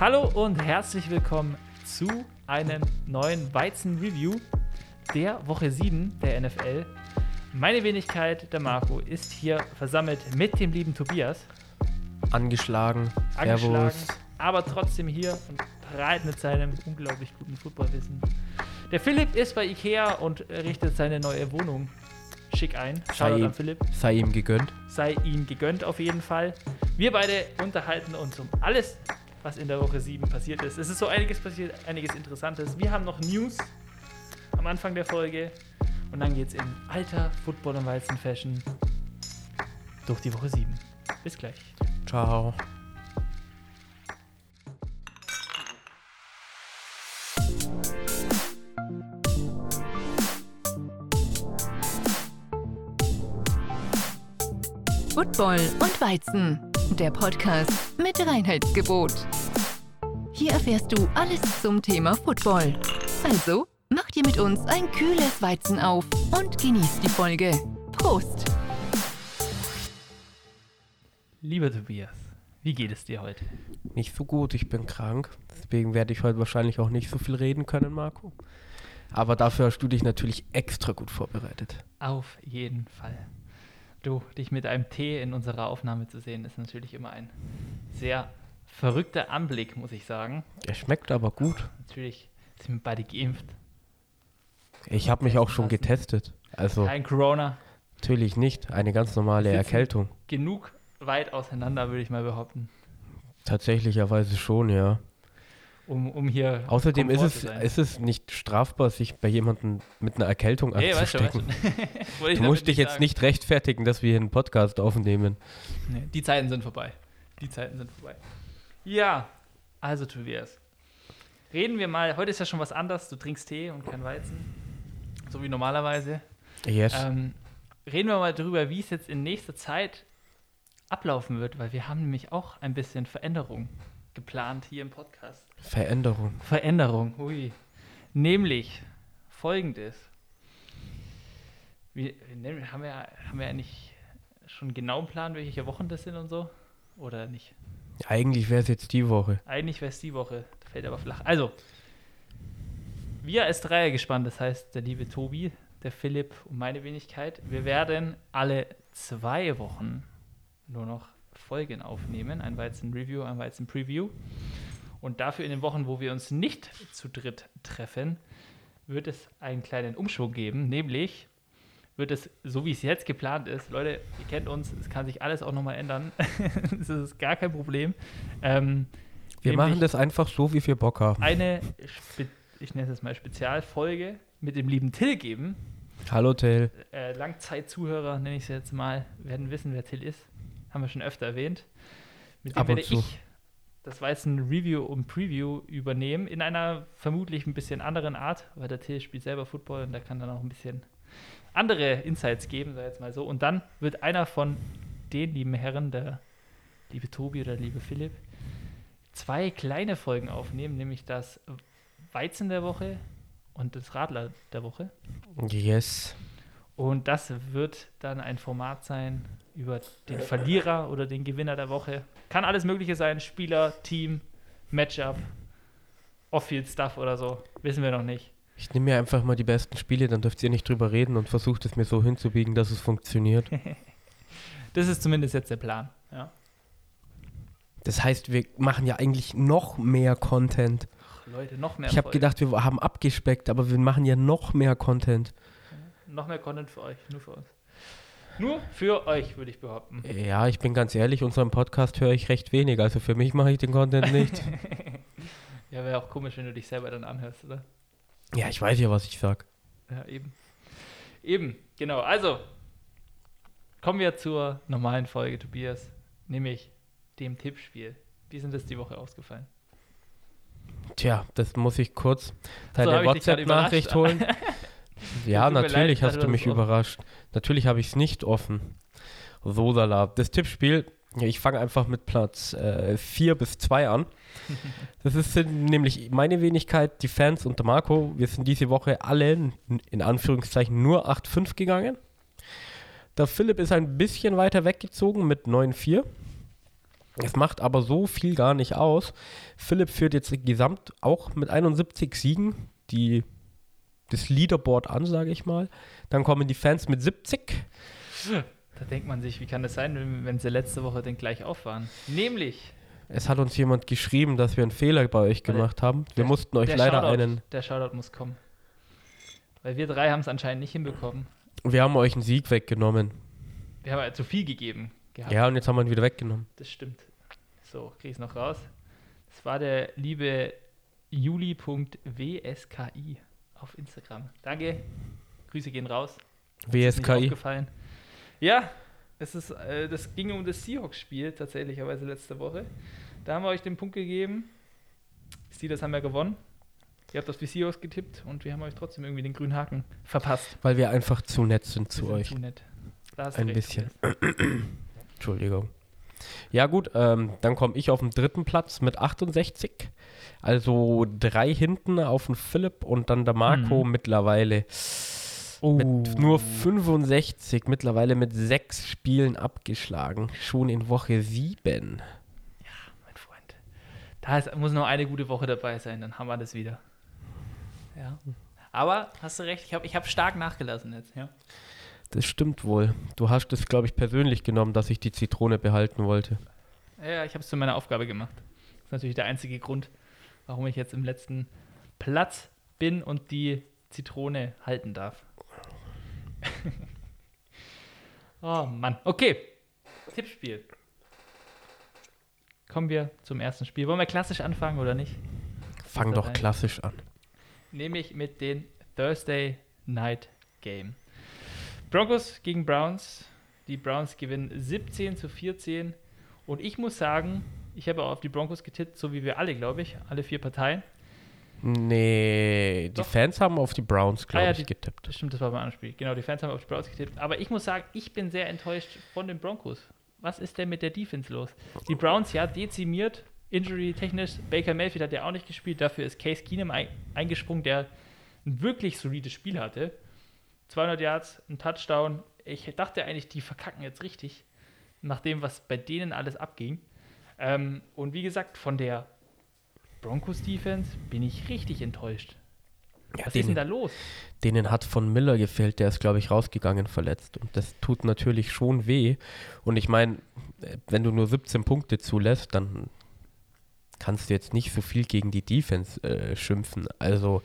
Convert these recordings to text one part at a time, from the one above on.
Hallo und herzlich willkommen zu einem neuen Weizen-Review der Woche 7 der NFL. Meine Wenigkeit, der Marco, ist hier versammelt mit dem lieben Tobias. Angeschlagen, Angeschlagen, Servus. aber trotzdem hier und bereit mit seinem unglaublich guten Footballwissen. Der Philipp ist bei Ikea und richtet seine neue Wohnung schick ein. Sei Shoutout ihm, an Philipp. sei ihm gegönnt. sei ihm gegönnt auf jeden Fall. Wir beide unterhalten uns um alles, was in der Woche 7 passiert ist. Es ist so einiges passiert, einiges Interessantes. Wir haben noch News am Anfang der Folge und dann geht es in alter Football- und Weizen-Fashion durch die Woche 7. Bis gleich. Ciao. Football und Weizen, der Podcast mit Reinheitsgebot. Hier erfährst du alles zum Thema Football. Also, mach dir mit uns ein kühles Weizen auf und genieß die Folge. Prost! Lieber Tobias, wie geht es dir heute? Nicht so gut, ich bin krank. Deswegen werde ich heute wahrscheinlich auch nicht so viel reden können, Marco. Aber dafür hast du dich natürlich extra gut vorbereitet. Auf jeden Fall. Du, dich mit einem Tee in unserer Aufnahme zu sehen, ist natürlich immer ein sehr verrückter Anblick, muss ich sagen. Er schmeckt aber gut. Natürlich sind wir beide geimpft. Ich habe mich auch schon getestet. Also Kein Corona. natürlich nicht. Eine ganz normale. Erkältung. Genug weit auseinander, würde ich mal behaupten, Tatsächlicherweise schon, ja. um, um hier. Außerdem ist es, ist es nicht strafbar, sich bei jemandem mit einer Erkältung Nee, weißt du, weißt anzustecken. du. Du musst dich jetzt sagen. nicht rechtfertigen, dass wir hier einen Podcast aufnehmen. Nee, die Zeiten sind vorbei. Die Zeiten sind vorbei. Ja, also Tobias. Reden wir mal, heute ist ja schon was anderes. Du trinkst Tee und kein Weizen. So wie normalerweise. Yes. Ähm, reden wir mal darüber, wie es jetzt in nächster Zeit ablaufen wird, weil wir haben nämlich auch ein bisschen Veränderung geplant hier im Podcast. Veränderung. Veränderung, hui. Nämlich folgendes. Wir, wir nennen- haben, wir, haben wir eigentlich schon einen genauen Plan, welche Wochen das sind und so? Oder nicht? Eigentlich wäre es jetzt die Woche. Eigentlich wäre es die Woche, da fällt aber flach. Also, wir als Dreier gespannt, das heißt der liebe Tobi, der Philipp und meine Wenigkeit, wir werden alle zwei Wochen nur noch Folgen aufnehmen, ein Weizen-Review, ein Weizen-Preview. Und dafür in den Wochen, wo wir uns nicht zu dritt treffen, wird es einen kleinen Umschwung geben, nämlich wird es, so wie es jetzt geplant ist, Leute, ihr kennt uns, es kann sich alles auch nochmal ändern, das ist gar kein Problem. Ähm, Wir machen das einfach so, wie wir Bock haben. eine, Spe ich nenne es mal Spezialfolge mit dem lieben Till geben. Hallo Till. Äh, Langzeitzuhörer, nenne ich es jetzt mal, werden wissen, wer Till ist. Haben wir schon öfter erwähnt. Mit dem Ab und werde zu. ich das Weißen Review und Preview übernehmen, in einer vermutlich ein bisschen anderen Art, weil der Till spielt selber Football und der kann dann auch ein bisschen andere Insights geben, sag jetzt mal so. Und dann wird einer von den lieben Herren, der liebe Tobi oder der liebe Philipp, zwei kleine Folgen aufnehmen, nämlich das Weizen der Woche und das Radler der Woche. Yes. Und das wird dann ein Format sein über den Verlierer oder den Gewinner der Woche. Kann alles Mögliche sein: Spieler, Team, Matchup, Off-Field-Stuff oder so. Wissen wir noch nicht. Ich nehme mir einfach mal die besten Spiele, dann dürft ihr nicht drüber reden und versucht es mir so hinzubiegen, dass es funktioniert. Das ist zumindest jetzt der Plan. Ja. Das heißt, wir machen ja eigentlich noch mehr Content. Ach, Leute, noch mehr. Ich habe gedacht, wir haben abgespeckt, aber wir machen ja noch mehr Content. Noch mehr Content für euch, nur für uns. Nur für euch, würde ich behaupten. Ja, ich bin ganz ehrlich, unseren Podcast höre ich recht wenig. Also für mich mache ich den Content nicht. Ja, wäre auch komisch, wenn du dich selber dann anhörst, oder? Ja, ich weiß ja, was ich sag. Ja, eben. Eben, genau. Also, kommen wir zur normalen Folge, Tobias, nämlich dem Tippspiel. Wie sind das die Woche ausgefallen? Tja, das muss ich kurz So, deine grad WhatsApp-Nachricht holen. ja, natürlich leid, hast du mich offen- überrascht. Natürlich habe ich es nicht offen. Sodala. Das Tippspiel, ich fange einfach mit Platz 4 bis 2 an. Das ist sind nämlich meine Wenigkeit, die Fans und der Marco. Wir sind diese Woche alle in- Anführungszeichen nur 8-5 gegangen. Der Philipp ist ein bisschen weiter weggezogen mit 9-4. Es macht aber so viel gar nicht aus. Philipp führt jetzt gesamt auch mit 71 Siegen die, das Leaderboard an, sage ich mal. Dann kommen die Fans mit 70. Da denkt man sich, wie kann das sein, wenn sie letzte Woche denn gleich auf waren? Nämlich. Es hat uns jemand geschrieben, dass wir einen Fehler bei euch gemacht haben. Wir der- mussten euch der leider Shoutout, einen. Der Shoutout muss kommen. Weil wir drei haben es anscheinend nicht hinbekommen. Wir haben euch einen Sieg weggenommen. Wir haben ja zu viel gegeben gehabt. Ja, und jetzt haben wir ihn wieder weggenommen. Das stimmt. So, krieg ich es noch raus. Das war der liebe juli.wski auf Instagram. Danke. Grüße gehen raus. WSKI. aufgefallen. Ja, es ist, äh, das ging um das Seahawks-Spiel tatsächlicherweise letzte Woche. Da haben wir euch den Punkt gegeben. Die Steelers haben ja gewonnen. Ihr habt auf die Seahawks getippt und wir haben euch trotzdem irgendwie den grünen Haken verpasst. Weil wir einfach zu nett sind Wir zu sind euch. Zu nett. Ein recht, bisschen. Entschuldigung. Ja, gut, ähm, dann komme ich auf den dritten Platz mit 68. Also drei hinten auf den Philipp und dann der Marco Mhm. mittlerweile Oh. mit nur 65, mittlerweile mit sechs Spielen abgeschlagen. Schon in Woche sieben. mein Freund. Da ist, muss noch eine gute Woche dabei sein, dann haben wir das wieder. Ja. Aber hast du recht, ich habe ich hab stark nachgelassen jetzt. Ja. Das stimmt wohl. Du hast es, glaube ich, persönlich genommen, dass ich die Zitrone behalten wollte. Ja, ich habe es zu meiner Aufgabe gemacht. Das ist natürlich der einzige Grund, warum ich jetzt im letzten Platz bin und die Zitrone halten darf. oh Mann. Okay. Tippspiel. Kommen wir zum ersten Spiel. Wollen wir klassisch anfangen oder nicht? Fang doch rein? klassisch an. nämlich mit den Thursday Night Game. Broncos gegen Browns. Die Browns gewinnen 17 zu 14. Und ich muss sagen, ich habe auch auf die Broncos getippt, so wie wir alle, glaube ich, alle vier Parteien. Nee, die Doch. Fans haben auf die Browns, glaube Ah ja, ich, die- getippt. Das stimmt, das war beim anderen Spiel. Genau, die Fans haben auf die Browns getippt. Aber ich muss sagen, ich bin sehr enttäuscht von den Broncos. Was ist denn mit der Defense los? Die Browns, ja, dezimiert, injury-technisch. Baker Mayfield hat ja auch nicht gespielt. Dafür ist Case Keenum ein, eingesprungen, der ein wirklich solides Spiel hatte. 200 Yards, ein Touchdown. Ich dachte eigentlich, die verkacken jetzt richtig, nach dem, was bei denen alles abging. Ähm, und wie gesagt, von der Broncos-Defense bin ich richtig enttäuscht. Ja, Was ist denn denen, da los? denen hat von Miller gefehlt, der ist, glaube ich, rausgegangen verletzt. Und das tut natürlich schon weh. Und ich meine, äh, wenn du nur 17 Punkte zulässt, dann kannst du jetzt nicht so viel gegen die Defense äh, schimpfen. Also,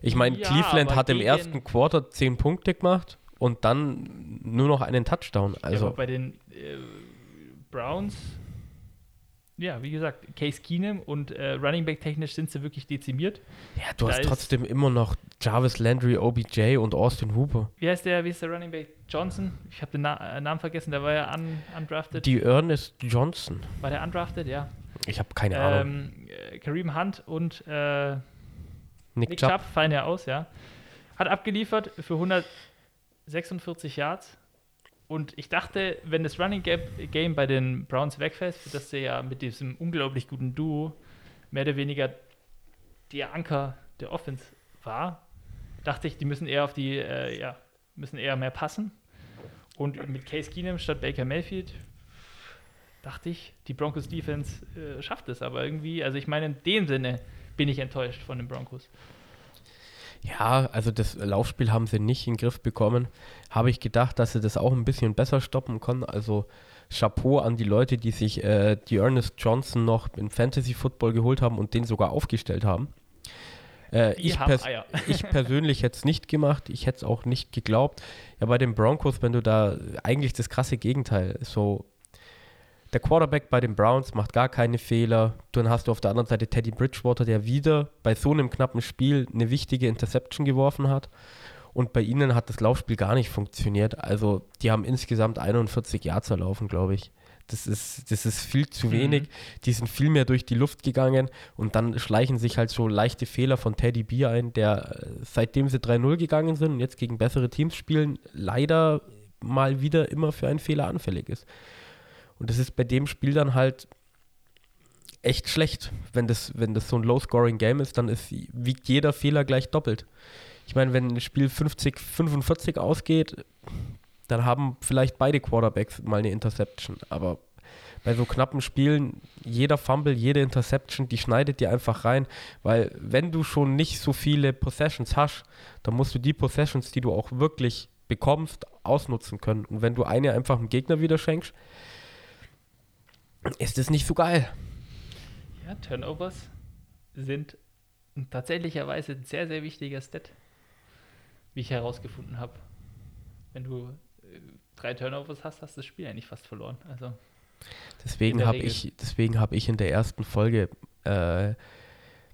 ich meine, Ja, Cleveland hat im ersten Quarter 10 Punkte gemacht und dann nur noch einen Touchdown. Ja, aber Also, bei den äh, Browns, ja, wie gesagt, Case Keenum und äh, Running Back technisch sind sie wirklich dezimiert. ja, du da hast trotzdem immer noch Jarvis Landry, OBJ und Austin Hooper. Wie heißt der, wie ist der Running Back? Johnson? Ich habe den Na äh, Namen vergessen, der war ja un undrafted. Die Ernest Johnson. war der undrafted? Ja. Ich habe keine Ahnung. Ähm, äh, Kareem Hunt und äh, Nick, Nick Chubb. Chubb fallen ja aus, ja. Hat abgeliefert für 146 Yards. Und ich dachte, wenn das Running Game bei den Browns wegfällt, für das der ja mit diesem unglaublich guten Duo mehr oder weniger der Anker der Offense war, dachte ich, die müssen eher auf die, äh, ja, müssen eher mehr passen. Und mit Case Keenum statt Baker Mayfield dachte ich, die Broncos Defense äh, schafft es. Aber irgendwie, also ich meine, in dem Sinne bin ich enttäuscht von den Broncos. Ja, also das Laufspiel haben sie nicht in den Griff bekommen. Habe ich gedacht, dass sie das auch ein bisschen besser stoppen können. Also Chapeau an die Leute, die sich äh, die Ernest Johnson noch in Fantasy Football geholt haben und den sogar aufgestellt haben. Äh, ich, pers ich persönlich hätte es nicht gemacht. Ich hätte es auch nicht geglaubt. Ja, bei den Broncos, wenn du da eigentlich das krasse Gegenteil, so der Quarterback bei den Browns macht gar keine Fehler. Dann hast du auf der anderen Seite Teddy Bridgewater, der wieder bei so einem knappen Spiel eine wichtige Interception geworfen hat. Und bei ihnen hat das Laufspiel gar nicht funktioniert. Also die haben insgesamt 41 Yards erlaufen, glaube ich. Das ist, das ist viel zu Mhm. wenig. Die sind viel mehr durch die Luft gegangen und dann schleichen sich halt so leichte Fehler von Teddy B ein, der äh, seitdem sie 3-0 gegangen sind und jetzt gegen bessere Teams spielen, leider mal wieder immer für einen Fehler anfällig ist. Und das ist bei dem Spiel dann halt echt schlecht. Wenn das, wenn das so ein Low-Scoring-Game ist, dann ist, wiegt jeder Fehler gleich doppelt. Ich meine, wenn ein Spiel 50, 45 ausgeht, dann haben vielleicht beide Quarterbacks mal eine Interception. Aber bei so knappen Spielen, jeder Fumble, jede Interception, die schneidet dir einfach rein, weil wenn du schon nicht so viele Possessions hast, dann musst du die Possessions, die du auch wirklich bekommst, ausnutzen können. Und wenn du eine einfach dem Gegner wieder schenkst, ist es nicht so geil. Ja, Turnovers sind tatsächlicherweise ein sehr, sehr wichtiger Stat, wie ich herausgefunden habe. Wenn du äh, drei Turnovers hast, hast du das Spiel eigentlich fast verloren. Also Deswegen habe ich, deswegen hab ich in der ersten Folge äh,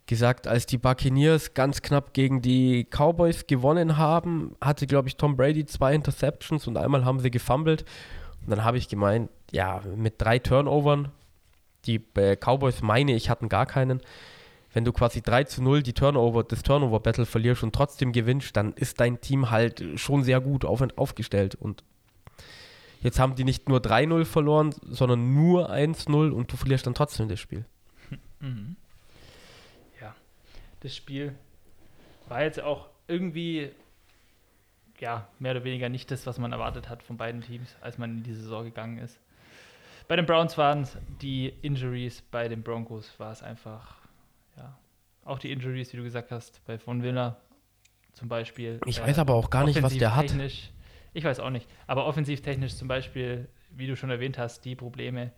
gesagt, als die Buccaneers ganz knapp gegen die Cowboys gewonnen haben, hatte, glaube ich, Tom Brady zwei Interceptions und einmal haben sie gefumbled. Und dann habe ich gemeint, ja, mit drei Turnovern, die äh, Cowboys meine ich hatten gar keinen. Wenn du quasi 3 zu 0 die Turnover, das Turnover-Battle verlierst und trotzdem gewinnst, dann ist dein Team halt schon sehr gut auf, aufgestellt. Und jetzt haben die nicht nur 3-0 verloren, sondern nur 1-0 und du verlierst dann trotzdem das Spiel. Mhm. Ja, das Spiel war jetzt auch irgendwie, ja, mehr oder weniger nicht das, was man erwartet hat von beiden Teams, als man in die Saison gegangen ist. Bei den Browns waren es die Injuries, bei den Broncos war es einfach, ja, auch die Injuries, wie du gesagt hast, bei Von Willer zum Beispiel. Ich äh, weiß aber auch gar nicht, was der hat. Ich weiß auch nicht. Aber offensivtechnisch zum Beispiel, wie du schon erwähnt hast, die Probleme,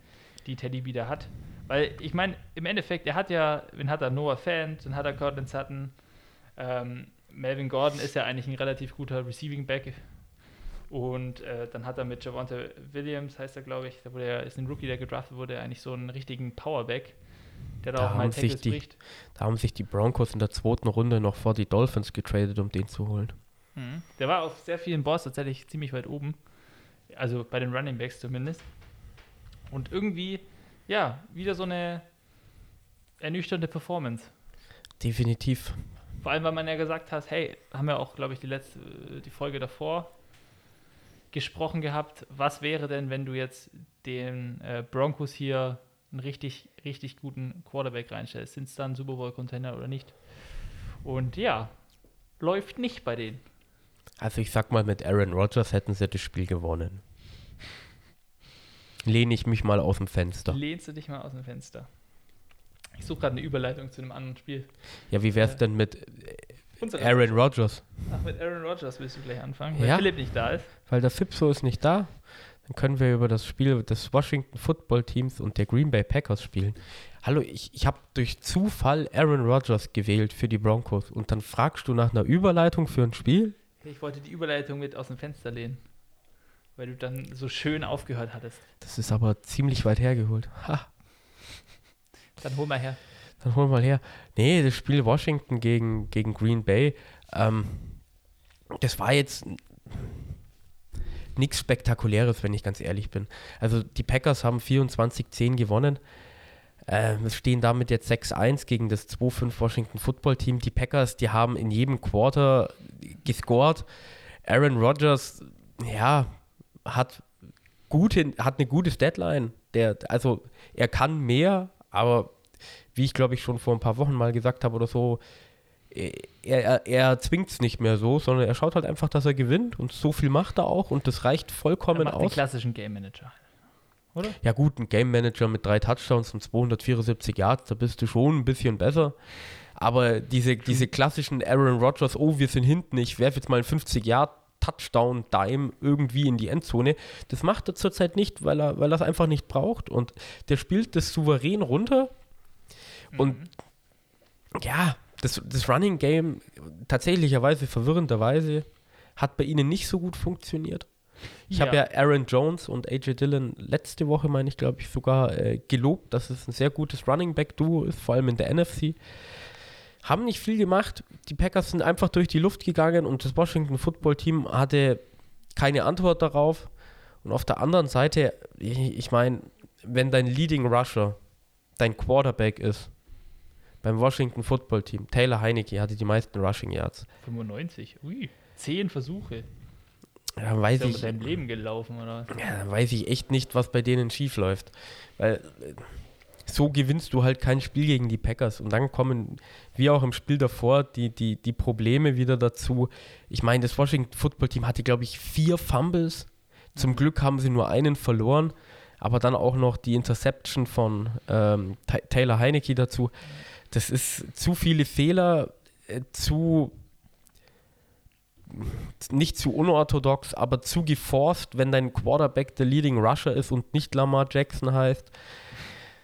die Teddy wieder hat. Weil ich meine, im Endeffekt, er hat ja, wen hat er? Noah Fant, dann hat er Cortland Sutton. Ähm, Melvin Gordon ist ja eigentlich ein relativ guter Receiving Back. Und äh, dann hat er mit Javante Williams, heißt er, glaube ich, der wurde ja, ist ein Rookie, der gedraftet wurde, eigentlich so einen richtigen Powerback, der da, Da auch mal haben sich Tackles die- bricht. Da haben sich die Broncos in der zweiten Runde noch vor die Dolphins getradet, um den zu holen. Mhm. Der war auf sehr vielen Boards tatsächlich ziemlich weit oben. Also bei den Running Backs zumindest. Und irgendwie, ja, wieder so eine ernüchternde Performance. Definitiv. Vor allem, weil man ja gesagt hat, hey, haben wir auch, glaube ich, die letzte, die Folge davor gesprochen gehabt, was wäre denn, wenn du jetzt den äh, Broncos hier einen richtig, richtig guten Quarterback reinstellst? Sind es dann Super Bowl-Contender oder nicht? Und ja, läuft nicht bei denen. Also ich sag mal, mit Aaron Rodgers hätten sie das Spiel gewonnen. Lehne ich mich mal aus dem Fenster. Lehnst du dich mal aus dem Fenster? Ich suche gerade eine Überleitung zu einem anderen Spiel. Ja, wie wär's Äh, denn mit Aaron Rodgers? Ach, mit Aaron Rodgers willst du gleich anfangen, weil Ja. Philipp nicht da ist. Weil der Fipso ist nicht da. Dann können wir über das Spiel des Washington Football Teams und der Green Bay Packers spielen. Hallo, ich, ich habe durch Zufall Aaron Rodgers gewählt für die Broncos. Und dann fragst du nach einer Überleitung für ein Spiel? Ich wollte die Überleitung mit aus dem Fenster lehnen, weil du dann so schön aufgehört hattest. Das ist aber ziemlich weit hergeholt. Ha, Dann hol mal her. dann hol mal her. Nee, das Spiel Washington gegen, gegen Green Bay, ähm, das war jetzt nichts Spektakuläres, wenn ich ganz ehrlich bin. Also die Packers haben 24-10 gewonnen. Ähm, es stehen damit jetzt 6-1 gegen das 2-5 Washington Football Team. Die Packers, die haben in jedem Quarter gescored. Aaron Rodgers, ja, hat, gute, hat eine gute Deadline. Der, also er kann mehr, aber wie ich glaube ich schon vor ein paar Wochen mal gesagt habe oder so, er, er, er zwingt es nicht mehr so, sondern er schaut halt einfach, dass er gewinnt und so viel macht er auch und das reicht Er vollkommen macht den aus. klassischen Game Manager. Oder? Ja gut, ein Game Manager mit drei Touchdowns und 274 Yards, da bist du schon ein bisschen besser. Aber diese, diese klassischen Aaron Rodgers, oh, wir sind hinten, ich werfe jetzt mal einen 50 Yard Touchdown Dime irgendwie in die Endzone, das macht er zurzeit nicht, weil er weil er es einfach nicht braucht und der spielt das souverän runter und ja, das, das Running Game tatsächlicherweise verwirrenderweise hat bei ihnen nicht so gut funktioniert. Ich habe ja Aaron Jones und AJ Dillon letzte Woche, meine ich, glaube ich, sogar äh, gelobt, dass es ein sehr gutes Running Back Duo ist, vor allem in der NFC. Haben nicht viel gemacht. Die Packers sind einfach durch die Luft gegangen und das Washington Football Team hatte keine Antwort darauf. Und auf der anderen Seite, ich, ich meine, wenn dein Leading Rusher dein Quarterback ist, beim Washington Football Team, Taylor Heineke hatte die meisten Rushing Yards. 95. Ui. Zehn Versuche. Ja, weiß Ist ich, mit deinem Leben gelaufen, oder? Ja, dann weiß ich echt nicht, was bei denen schief läuft. Weil äh, so gewinnst du halt kein Spiel gegen die Packers. Und dann kommen, wie auch im Spiel davor, die, die, die Probleme wieder dazu. Ich meine, das Washington Football Team hatte, glaube ich, vier Fumbles. Zum Glück haben sie nur einen verloren. aber dann auch noch die Interception von ähm, Ta- Taylor Heinecke dazu. Das ist zu viele Fehler, äh, zu nicht zu unorthodox, aber zu geforst, wenn dein Quarterback der Leading Rusher ist und nicht Lamar Jackson heißt.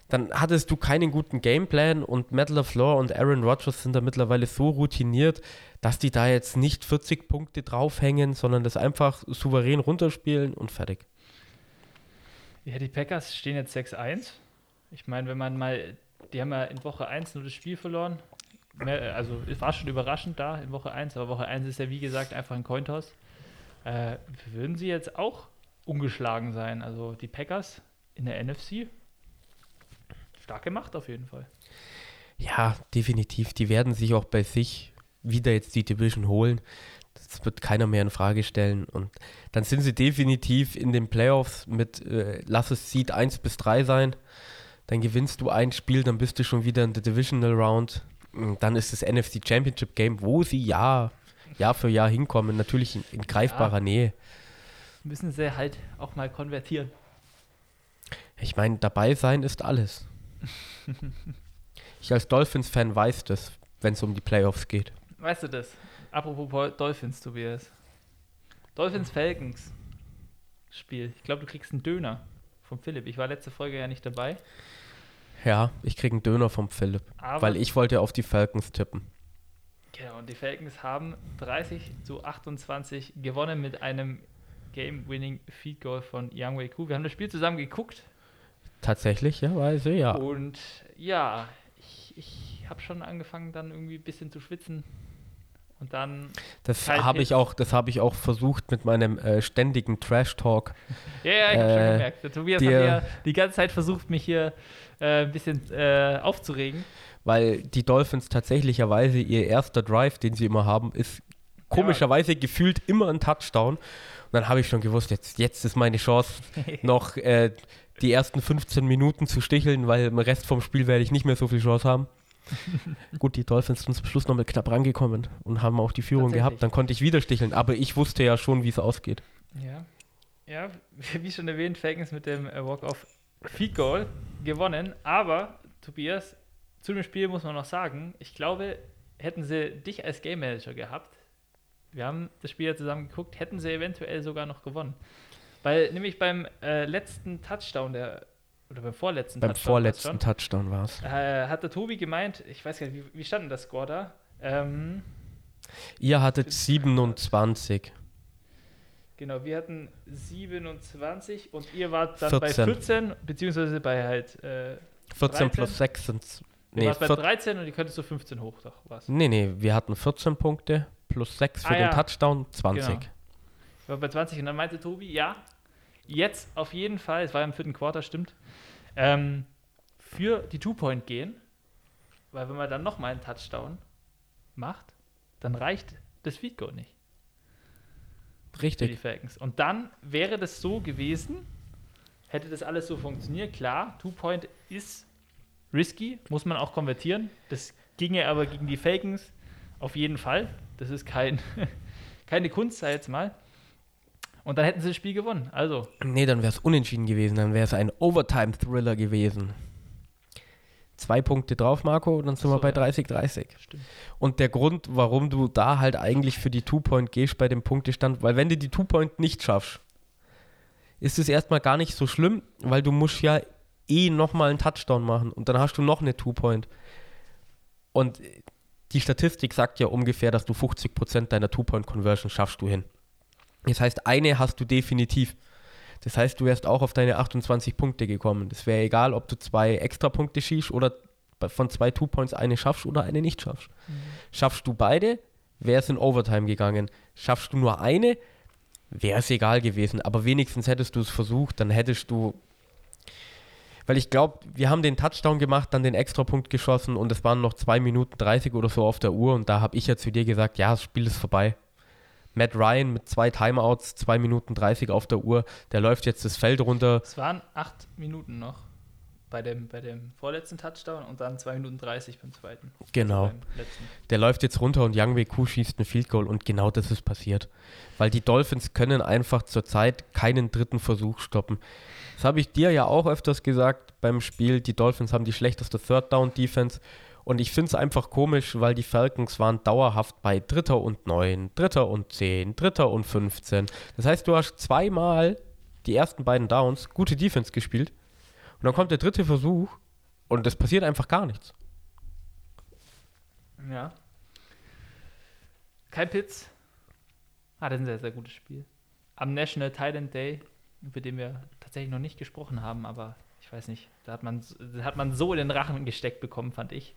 Dann hattest du keinen guten Gameplan und Matt LaFleur und Aaron Rodgers sind da mittlerweile so routiniert, dass die da jetzt nicht 40 Punkte draufhängen, sondern das einfach souverän runterspielen und fertig. Ja, die Packers stehen jetzt 6-1. Ich meine, wenn man mal, die haben ja in Woche 1 nur das Spiel verloren. Mehr- Also es war schon überraschend da in Woche 1, aber Woche 1 ist ja wie gesagt einfach ein Cointoss. Äh, würden sie jetzt auch ungeschlagen sein? Also die Packers in der NFC? Stark gemacht auf jeden Fall. Ja, definitiv. Die werden sich auch bei sich wieder jetzt die Division holen. Das wird keiner mehr in Frage stellen. Und dann sind sie definitiv in den Playoffs mit, äh, lass es Seed 1 bis 3 sein. Dann gewinnst du ein Spiel, dann bist du schon wieder in der Divisional Round. Und Dann ist das NFC Championship Game, wo sie Jahr, Jahr für Jahr hinkommen, natürlich in, in greifbarer Nähe. Müssen sie halt auch mal konvertieren. Ich meine, dabei sein ist alles. Ich als Dolphins-Fan weiß das, wenn es um die Playoffs geht. Weißt du das? Apropos Dolphins, Tobias. Dolphins Falcons Spiel. Ich glaube, du kriegst einen Döner von Philipp. Ich war letzte Folge ja nicht dabei. Ja, ich kriege einen Döner vom Philipp, Aber weil ich wollte auf die Falcons tippen. Genau, und die Falcons haben 30 zu 28 gewonnen mit einem Game-Winning Feed Goal von Young Wei Koo. Wir haben das Spiel zusammen geguckt Tatsächlich, ja, weiß ich, ja. und ja, ich, ich habe schon angefangen dann irgendwie ein bisschen zu schwitzen und dann, Das habe ich auch, das habe ich auch versucht mit meinem äh, ständigen Trash-Talk. ja, ja, ich habe schon Äh, gemerkt, der Tobias hat ja die ganze Zeit versucht, mich hier äh, ein bisschen äh, aufzuregen. weil die Dolphins tatsächlicherweise ihr erster Drive, den sie immer haben, ist komischerweise gefühlt immer ein Touchdown. Und dann habe ich schon gewusst, jetzt, jetzt ist meine Chance, noch äh, die ersten 15 Minuten zu sticheln, weil im Rest vom Spiel werde ich nicht mehr so viel Chance haben. Gut, die Dolphins sind zum Schluss noch mal knapp rangekommen und haben auch die Führung gehabt. Dann konnte ich wieder sticheln, aber ich wusste ja schon, wie es ausgeht. Ja. Ja, wie schon erwähnt, Falcons mit dem äh, Walk-Off Feed Goal gewonnen. Aber, Tobias, zu dem Spiel muss man noch sagen, ich glaube, hätten sie dich als Game Manager gehabt, wir haben das Spiel ja zusammen geguckt, hätten sie eventuell sogar noch gewonnen. Weil nämlich beim äh, letzten Touchdown, der, oder beim vorletzten Beim Touchdown, vorletzten war's Touchdown war es. äh, hat der Tobi gemeint, ich weiß gar nicht, wie, wie stand denn das Score da? Ähm, Ihr hattet 27. Genau, wir hatten 27 und ihr wart dann bei 14. 14, beziehungsweise bei halt, äh, 14 13? plus 6 sind nee, warst bei vier- 13 und ihr könntest so 15 hoch, doch, was? nee, nee, wir hatten 14 Punkte plus 6 für Ah, den ja. Touchdown, 20. Genau. Ich war bei 20 und dann meinte Tobi, ja, jetzt auf jeden Fall, es war im vierten Quarter, stimmt, ähm, für die Two-Point gehen, weil wenn man dann nochmal einen Touchdown macht, dann reicht das Feed Goal nicht für die Richtig. Falcons. Und dann wäre das so gewesen, hätte das alles so funktioniert. Klar, Two-Point ist risky, muss man auch konvertieren. Das ginge aber gegen die Falcons auf jeden Fall. Das ist kein, keine Kunst, ich jetzt mal. Und dann hätten sie das Spiel gewonnen. Also, Nee, dann wäre es unentschieden gewesen. Dann wäre es ein Overtime-Thriller gewesen. Zwei Punkte drauf, Marco, dann sind So, wir bei ja. 30-30. stimmt. Und der Grund, warum du da halt eigentlich für die Two-Point gehst bei dem Punktestand, weil wenn du die Two-Point nicht schaffst, ist es erstmal gar nicht so schlimm, weil du musst ja eh nochmal einen Touchdown machen und dann hast du noch eine Two-Point. Und die Statistik sagt ja ungefähr, dass du 50% deiner Two-Point-Conversion schaffst du hin. Das heißt, eine hast du definitiv. Das heißt, du wärst auch auf deine 28 Punkte gekommen. Das wäre egal, ob du zwei Extra-Punkte schießt oder von zwei Two-Points eine schaffst oder eine nicht schaffst. Schaffst du beide, wäre es in Overtime gegangen. Schaffst du nur eine, wäre es egal gewesen. Aber wenigstens hättest du es versucht, dann hättest du. Weil ich glaube, wir haben den Touchdown gemacht, dann den Extrapunkt geschossen und es waren noch 2 Minuten 30 oder so auf der Uhr und da habe ich ja zu dir gesagt, ja, das Spiel ist vorbei. Matt Ryan mit zwei Timeouts, 2 Minuten 30 auf der Uhr, der läuft jetzt das Feld runter. Es waren acht Minuten noch. bei dem, bei dem vorletzten Touchdown und dann 2 Minuten 30 beim zweiten. Genau. Also beim. Der läuft jetzt runter und Young Ku schießt ein Field Goal und genau das ist passiert. Weil die Dolphins können einfach zurzeit keinen dritten Versuch stoppen. Das habe ich dir ja auch öfters gesagt beim Spiel. Die Dolphins haben die schlechteste Third Down Defense. Und ich finde es einfach komisch, weil die Falcons waren dauerhaft bei Dritter und 9, Dritter und 10, Dritter und 15. Das heißt, du hast zweimal die ersten beiden Downs gute Defense gespielt. Und dann kommt der dritte Versuch und es passiert einfach gar nichts. Ja. Kai Pitts hatte ein sehr, sehr gutes Spiel. Am National Thailand Day, über den wir tatsächlich noch nicht gesprochen haben, aber ich weiß nicht, da hat man, da hat man so in den Rachen gesteckt bekommen, fand ich,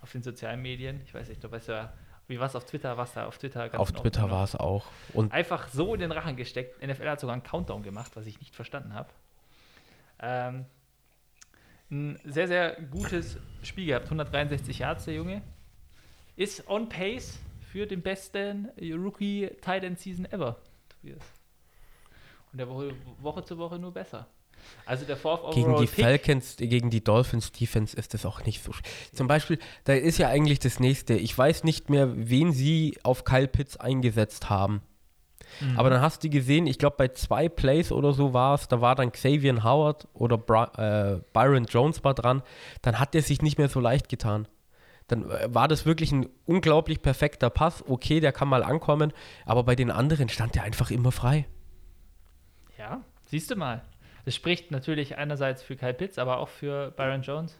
auf den sozialen Medien. Ich weiß nicht, du weißt ja, wie war es auf Twitter, was da auf Twitter Auf Twitter war es auch. Und Einfach so in den Rachen gesteckt. NFL hat sogar einen Countdown gemacht, was ich nicht verstanden habe. Ähm, ein sehr, sehr gutes Spiel gehabt. 163 Yards, der Junge. Ist on pace für den besten Rookie Tight End Season ever, Tobias. Und der Woche, Woche zu Woche nur besser. Also der Fourth gegen Overall die Pick. Falcons, gegen die Dolphins Defense ist das auch nicht so. Zum Beispiel, da ist ja eigentlich das nächste. Ich weiß nicht mehr, wen sie auf Kyle Pitts eingesetzt haben. Mhm. Aber dann hast du gesehen, ich glaube bei zwei Plays oder so war es, da war dann Xavier Howard oder Bri äh, Byron Jones war dran, dann hat der sich nicht mehr so leicht getan. Dann äh, war das wirklich ein unglaublich perfekter Pass. Okay, der kann mal ankommen, aber bei den anderen stand der einfach immer frei. Ja, siehst du mal. Das spricht natürlich einerseits für Kyle Pitts, aber auch für Byron Jones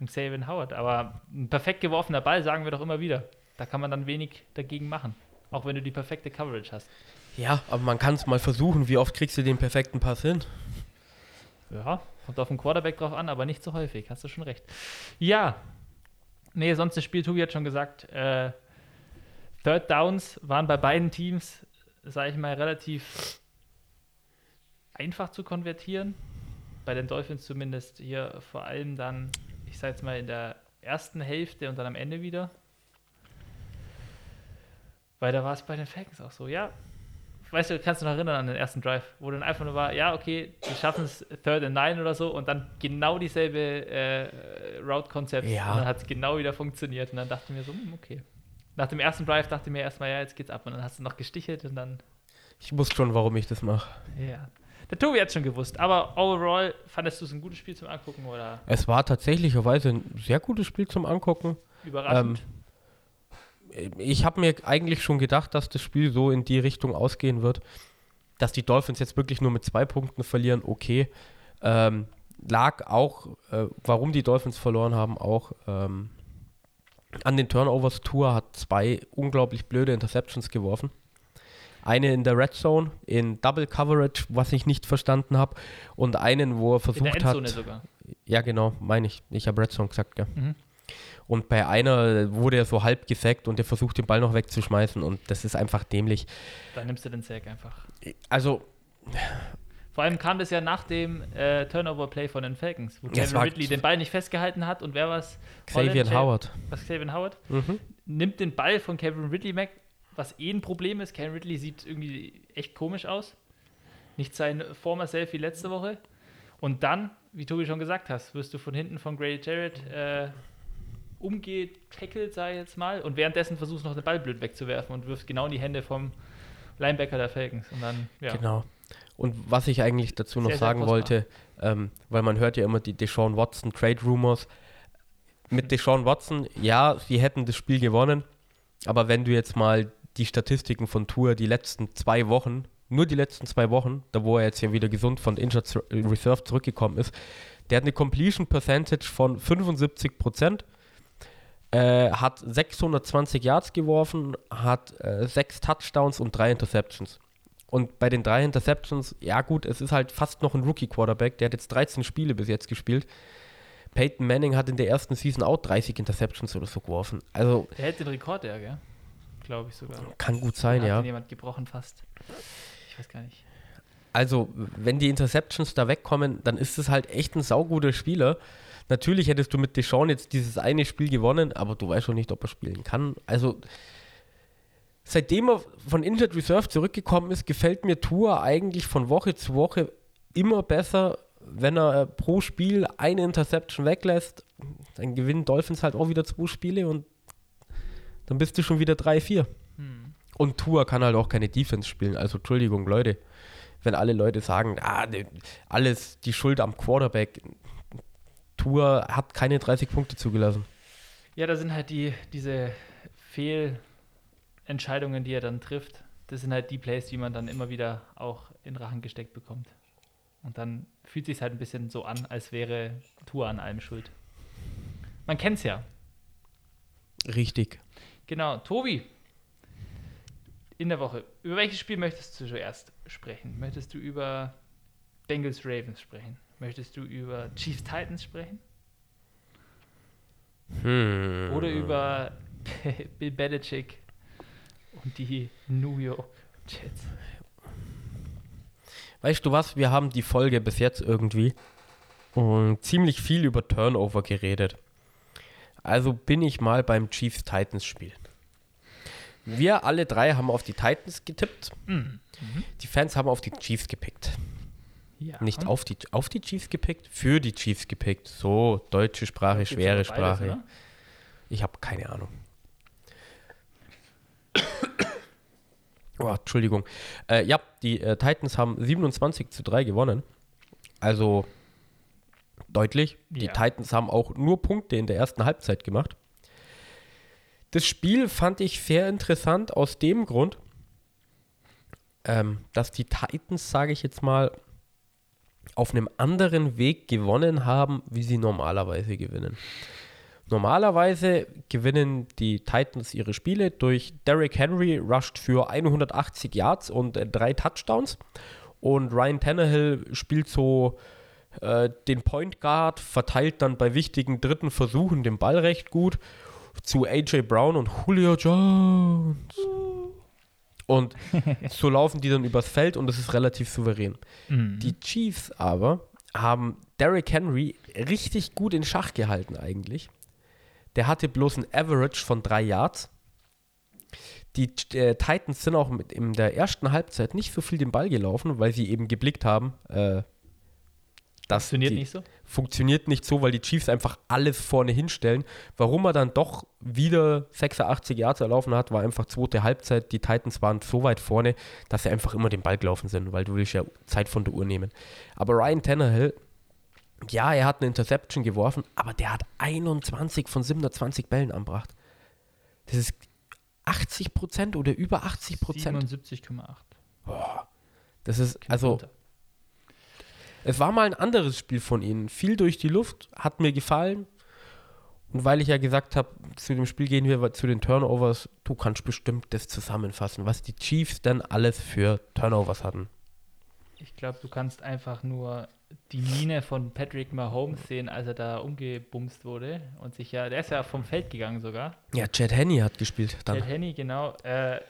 und Xavier Howard. Aber ein perfekt geworfener Ball, sagen wir doch immer wieder. Da kann man dann wenig dagegen machen. Auch wenn du die perfekte Coverage hast. Ja, aber man kann es mal versuchen. Wie oft kriegst du den perfekten Pass hin? Ja, kommt auf den Quarterback drauf an, aber nicht so häufig. Hast du schon recht. Ja. Nee, sonst das Spiel, Tobi hat schon gesagt, äh, Third Downs waren bei beiden Teams, sage ich mal, relativ einfach zu konvertieren. Bei den Dolphins zumindest hier vor allem dann, ich sage jetzt mal, in der ersten Hälfte und dann am Ende wieder. Weil da war es bei den Falcons auch so, ja. Weißt du, kannst du noch erinnern an den ersten Drive, wo dann einfach nur war, ja, okay, die schaffen es Third and Nine oder so und dann genau dieselbe äh, Route-Konzept Ja. und dann hat es genau wieder funktioniert und dann dachte ich mir so, hm, okay. Nach dem ersten Drive dachte ich mir erstmal, ja, jetzt geht's ab und dann hast du noch gestichelt und dann Ich wusste schon, warum ich das mache. ja. Der Tobi hat schon gewusst, aber overall fandest du es ein gutes Spiel zum Angucken oder Es war tatsächlicherweise ein sehr gutes Spiel zum Angucken. überraschend? Ich habe mir eigentlich schon gedacht, dass das Spiel so in die Richtung ausgehen wird, dass die Dolphins jetzt wirklich nur mit zwei Punkten verlieren. Okay, ähm, lag auch, äh, warum die Dolphins verloren haben, auch ähm, an den Turnovers. Tour hat zwei unglaublich blöde Interceptions geworfen. Eine in der Red Zone in Double Coverage, was ich nicht verstanden habe, und einen, wo er In der versucht Endzone hat. sogar. Ja, genau, meine ich. Ich habe Red Zone gesagt, gell. Mhm. Und bei einer wurde er so halb gesackt und er versucht den Ball noch wegzuschmeißen und das ist einfach dämlich. Da nimmst du den Sack einfach. Also, Vor allem kam das ja nach dem äh, Turnover-Play von den Falcons, wo Ja, Kevin Ridley den Ball nicht festgehalten hat und wer war's? Xavier Howard. Was Xavier Howard? Mhm. Nimmt den Ball von Kevin Ridley weg, was eh ein Problem ist. Kevin Ridley sieht irgendwie echt komisch aus. Nicht sein former Self wie letzte Woche. Und dann, wie Tobi schon gesagt hast, wirst du von hinten von Grady Jarrett äh, umgetackelt, sage ich jetzt mal, und währenddessen versuchst du noch den Ball blöd wegzuwerfen und wirfst genau in die Hände vom Linebacker der Falcons. Und dann, ja. Genau. Und was ich eigentlich dazu noch Sehr, sehr sagen kostbar. wollte, ähm, weil man hört ja immer die Deshaun Watson Trade Rumors. Mit Deshaun Watson, ja, sie hätten das Spiel gewonnen, aber wenn du jetzt mal die Statistiken von Tour die letzten zwei Wochen, nur die letzten zwei Wochen, da wo er jetzt ja wieder gesund von Injured Reserve zurückgekommen ist, der hat eine Completion Percentage von 75 Prozent, äh, hat 620 Yards geworfen, hat äh, sechs Touchdowns und drei Interceptions. Und bei den drei Interceptions, ja gut, es ist halt fast noch ein Rookie-Quarterback, der hat jetzt 13 Spiele bis jetzt gespielt. Peyton Manning hat in der ersten Season auch 30 Interceptions oder so geworfen. Also Der hält den Rekord, ja, gell? Glaube ich sogar. kann gut sein, hat ja. den jemand gebrochen fast. Ich weiß gar nicht. Also, wenn die Interceptions da wegkommen, dann ist es halt echt ein sauguter Spieler. Natürlich hättest du mit Deshaun jetzt dieses eine Spiel gewonnen, aber du weißt schon nicht, ob er spielen kann. Also, seitdem er von Injured Reserve zurückgekommen ist, gefällt mir Tour eigentlich von Woche zu Woche immer besser, wenn er äh, pro Spiel eine Interception weglässt, dann gewinnen Dolphins halt auch wieder zwei Spiele und dann bist du schon wieder 3-4. Hm. Und Tua kann halt auch keine Defense spielen. Also Entschuldigung, Leute. Wenn alle Leute sagen, ah, ne, alles die Schuld am Quarterback. Tua hat keine 30 Punkte zugelassen. Ja, da sind halt die, diese Fehlentscheidungen, die er dann trifft. Das sind halt die Plays, die man dann immer wieder auch in Rachen gesteckt bekommt. Und dann fühlt sich halt ein bisschen so an, als wäre Tua an allem schuld. Man kennt es ja. Richtig. Genau, Tobi, in der Woche. Über welches Spiel möchtest du zuerst sprechen? Möchtest du über Bengals Ravens sprechen? Möchtest du über Chiefs Titans sprechen? Hm. Oder über Bill Belichick und die New York Jets? Weißt du was? Wir haben die Folge bis jetzt irgendwie und ziemlich viel über Turnover geredet. Also bin ich mal beim Chiefs Titans Spiel. Wir alle drei haben auf die Titans getippt. Mhm. Die Fans haben auf die Chiefs gepickt. Ja. Nicht auf die, auf die Chiefs gepickt, für die Chiefs gepickt. So, deutsche Sprache, Gibt's schwere beides, Sprache. oder? Ich habe keine Ahnung. Oh, Entschuldigung. Äh, ja, die äh, Titans haben 27 zu 3 gewonnen. Also deutlich. Die Ja. Titans haben auch nur Punkte in der ersten Halbzeit gemacht. Das Spiel fand ich sehr interessant aus dem Grund, ähm, dass die Titans, sage ich jetzt mal, auf einem anderen Weg gewonnen haben, wie sie normalerweise gewinnen. Normalerweise gewinnen die Titans ihre Spiele durch Derrick Henry rusht für 180 Yards und äh, drei Touchdowns und Ryan Tannehill spielt so äh, den Point Guard, verteilt dann bei wichtigen dritten Versuchen den Ball recht gut zu AJ Brown und Julio Jones. Und so laufen die dann übers Feld und es ist relativ souverän. Mhm. Die Chiefs aber haben Derrick Henry richtig gut in Schach gehalten eigentlich. Der hatte bloß ein Average von drei Yards. Die äh, Titans sind auch mit in der ersten Halbzeit nicht so viel den Ball gelaufen, weil sie eben geblickt haben, äh, dass Funktioniert nicht so? funktioniert nicht so, weil die Chiefs einfach alles vorne hinstellen. Warum er dann doch wieder 86 Yards erlaufen hat, war einfach zweite Halbzeit. Die Titans waren so weit vorne, dass sie einfach immer den Ball gelaufen sind, weil du willst ja Zeit von der Uhr nehmen. Aber Ryan Tannehill, ja, er hat eine Interception geworfen, aber der hat 21 von 720 Bällen anbracht. Das ist 80 Prozent oder über 80 Prozent. 77,8. Das ist, also. Es war mal ein anderes Spiel von ihnen. Viel durch die Luft, hat mir gefallen. Und weil ich ja gesagt habe, zu dem Spiel gehen wir zu den Turnovers, du kannst bestimmt das zusammenfassen, was die Chiefs denn alles für Turnovers hatten. Ich glaube, du kannst einfach nur die Miene von Patrick Mahomes sehen, als er da umgebumst wurde und sich ja, der ist ja vom Feld gegangen sogar. Ja, Chad Henney hat gespielt dann. Ted Henny, genau. Äh,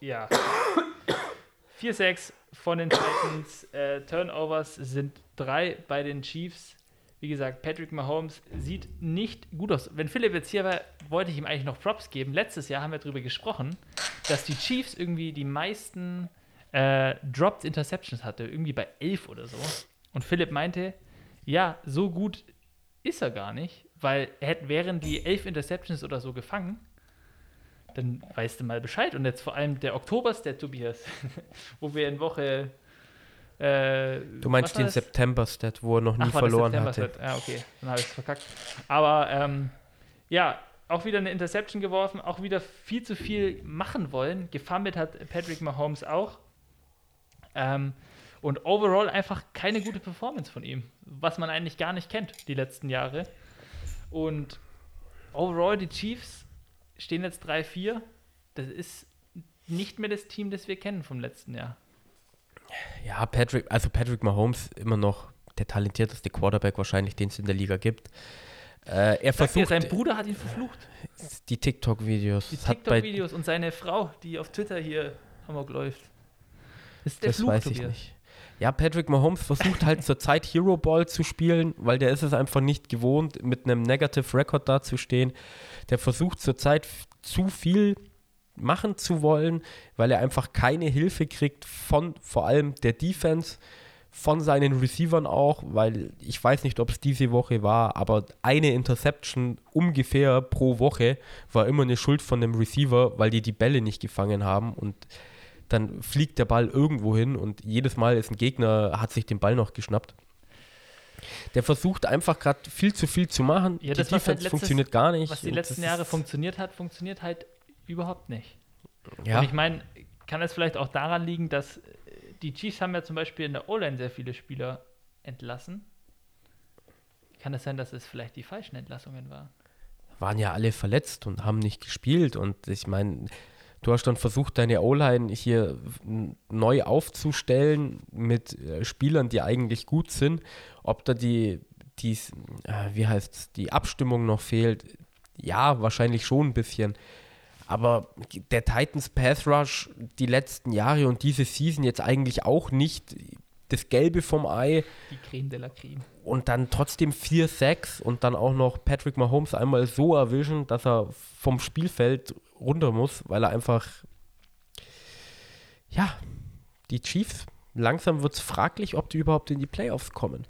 ja. 4-6 von den Titans. Äh, Turnovers sind drei bei den Chiefs. Wie gesagt, Patrick Mahomes sieht nicht gut aus. Wenn Philipp jetzt hier war, wollte ich ihm eigentlich noch Props geben. Letztes Jahr haben wir darüber gesprochen, dass die Chiefs irgendwie die meisten äh, Dropped Interceptions hatte. Irgendwie bei elf oder so. Und Philipp meinte, ja, so gut ist er gar nicht, weil hätten, wären die elf Interceptions oder so gefangen, dann weißt du mal Bescheid. Und jetzt vor allem der Oktober-Stat, Tobias, wo wir in Woche. Äh, Du meinst den? September-Stat, wo er noch nie Ach, verloren hatte. Ja, okay, dann habe ich es verkackt. Aber ähm, ja, auch wieder eine Interception geworfen, auch wieder viel zu viel machen wollen. Gefummelt hat Patrick Mahomes auch. Ähm, und overall einfach keine gute Performance von ihm, was man eigentlich gar nicht kennt die letzten Jahre. Und overall, die Chiefs stehen jetzt 3-4. Das ist nicht mehr das Team, das wir kennen vom letzten Jahr. Ja, Patrick, also Patrick Mahomes immer noch der talentierteste Quarterback wahrscheinlich, den es in der Liga gibt. Äh, er versucht sein Bruder hat ihn verflucht. die TikTok-Videos. Die TikTok-Videos und seine Frau, die auf Twitter hier Hamburg läuft. Das ist der Das Fluch, weiß ich Tobias. nicht. Ja, Patrick Mahomes versucht halt zurzeit Hero Ball zu spielen, weil der ist es einfach nicht gewohnt, mit einem Negative Record dazustehen. Der versucht zurzeit zu viel machen zu wollen, weil er einfach keine Hilfe kriegt von vor allem der Defense, von seinen Receivern auch, weil ich weiß nicht, ob es diese Woche war, aber eine Interception ungefähr pro Woche war immer eine Schuld von dem Receiver, weil die die Bälle nicht gefangen haben und dann fliegt der Ball irgendwo hin und jedes Mal ist ein Gegner, hat sich den Ball noch geschnappt. Der versucht einfach gerade viel zu viel zu machen. Ja, die das, was Defense halt letztes- funktioniert gar nicht. Was die letzten Jahre funktioniert hat, funktioniert halt überhaupt nicht. Ja, Und ich meine, kann es vielleicht auch daran liegen, dass äh, die Chiefs haben ja zum Beispiel in der O-Line sehr viele Spieler entlassen. Kann es sein, dass es vielleicht die falschen Entlassungen waren? waren ja alle verletzt und haben nicht gespielt. Und ich meine, du hast dann versucht, deine O-Line hier neu aufzustellen mit äh, Spielern, die eigentlich gut sind. Ob da die, die äh, wie heißt die Abstimmung noch fehlt, ja, wahrscheinlich schon ein bisschen. Aber der Titans Pass Rush die letzten Jahre und diese Season jetzt eigentlich auch nicht das Gelbe vom Ei Die Creme de la Creme. und dann trotzdem 4 Sacks und dann auch noch Patrick Mahomes einmal so erwischen, dass er vom Spielfeld runter muss, weil er einfach ja, die Chiefs langsam wird es fraglich, ob die überhaupt in die Playoffs kommen.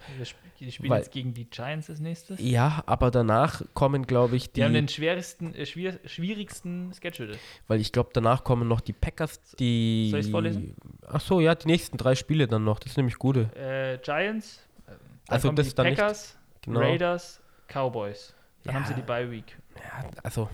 Die spielen Weil- jetzt gegen die Giants als nächstes. Ja, aber danach kommen, glaube ich, Die haben die, den schwierigsten, äh, schwier schwierigsten Schedule. weil ich glaube, danach kommen noch die Packers, die Soll ich's vorlesen? Ach so, ja, die nächsten drei Spiele dann noch, das ist nämlich gute. Äh, Giants, äh, Also das die dann nicht- Packers, Genau. Raiders, Cowboys. Dann Ja. haben sie die Bye Week. Ja, also.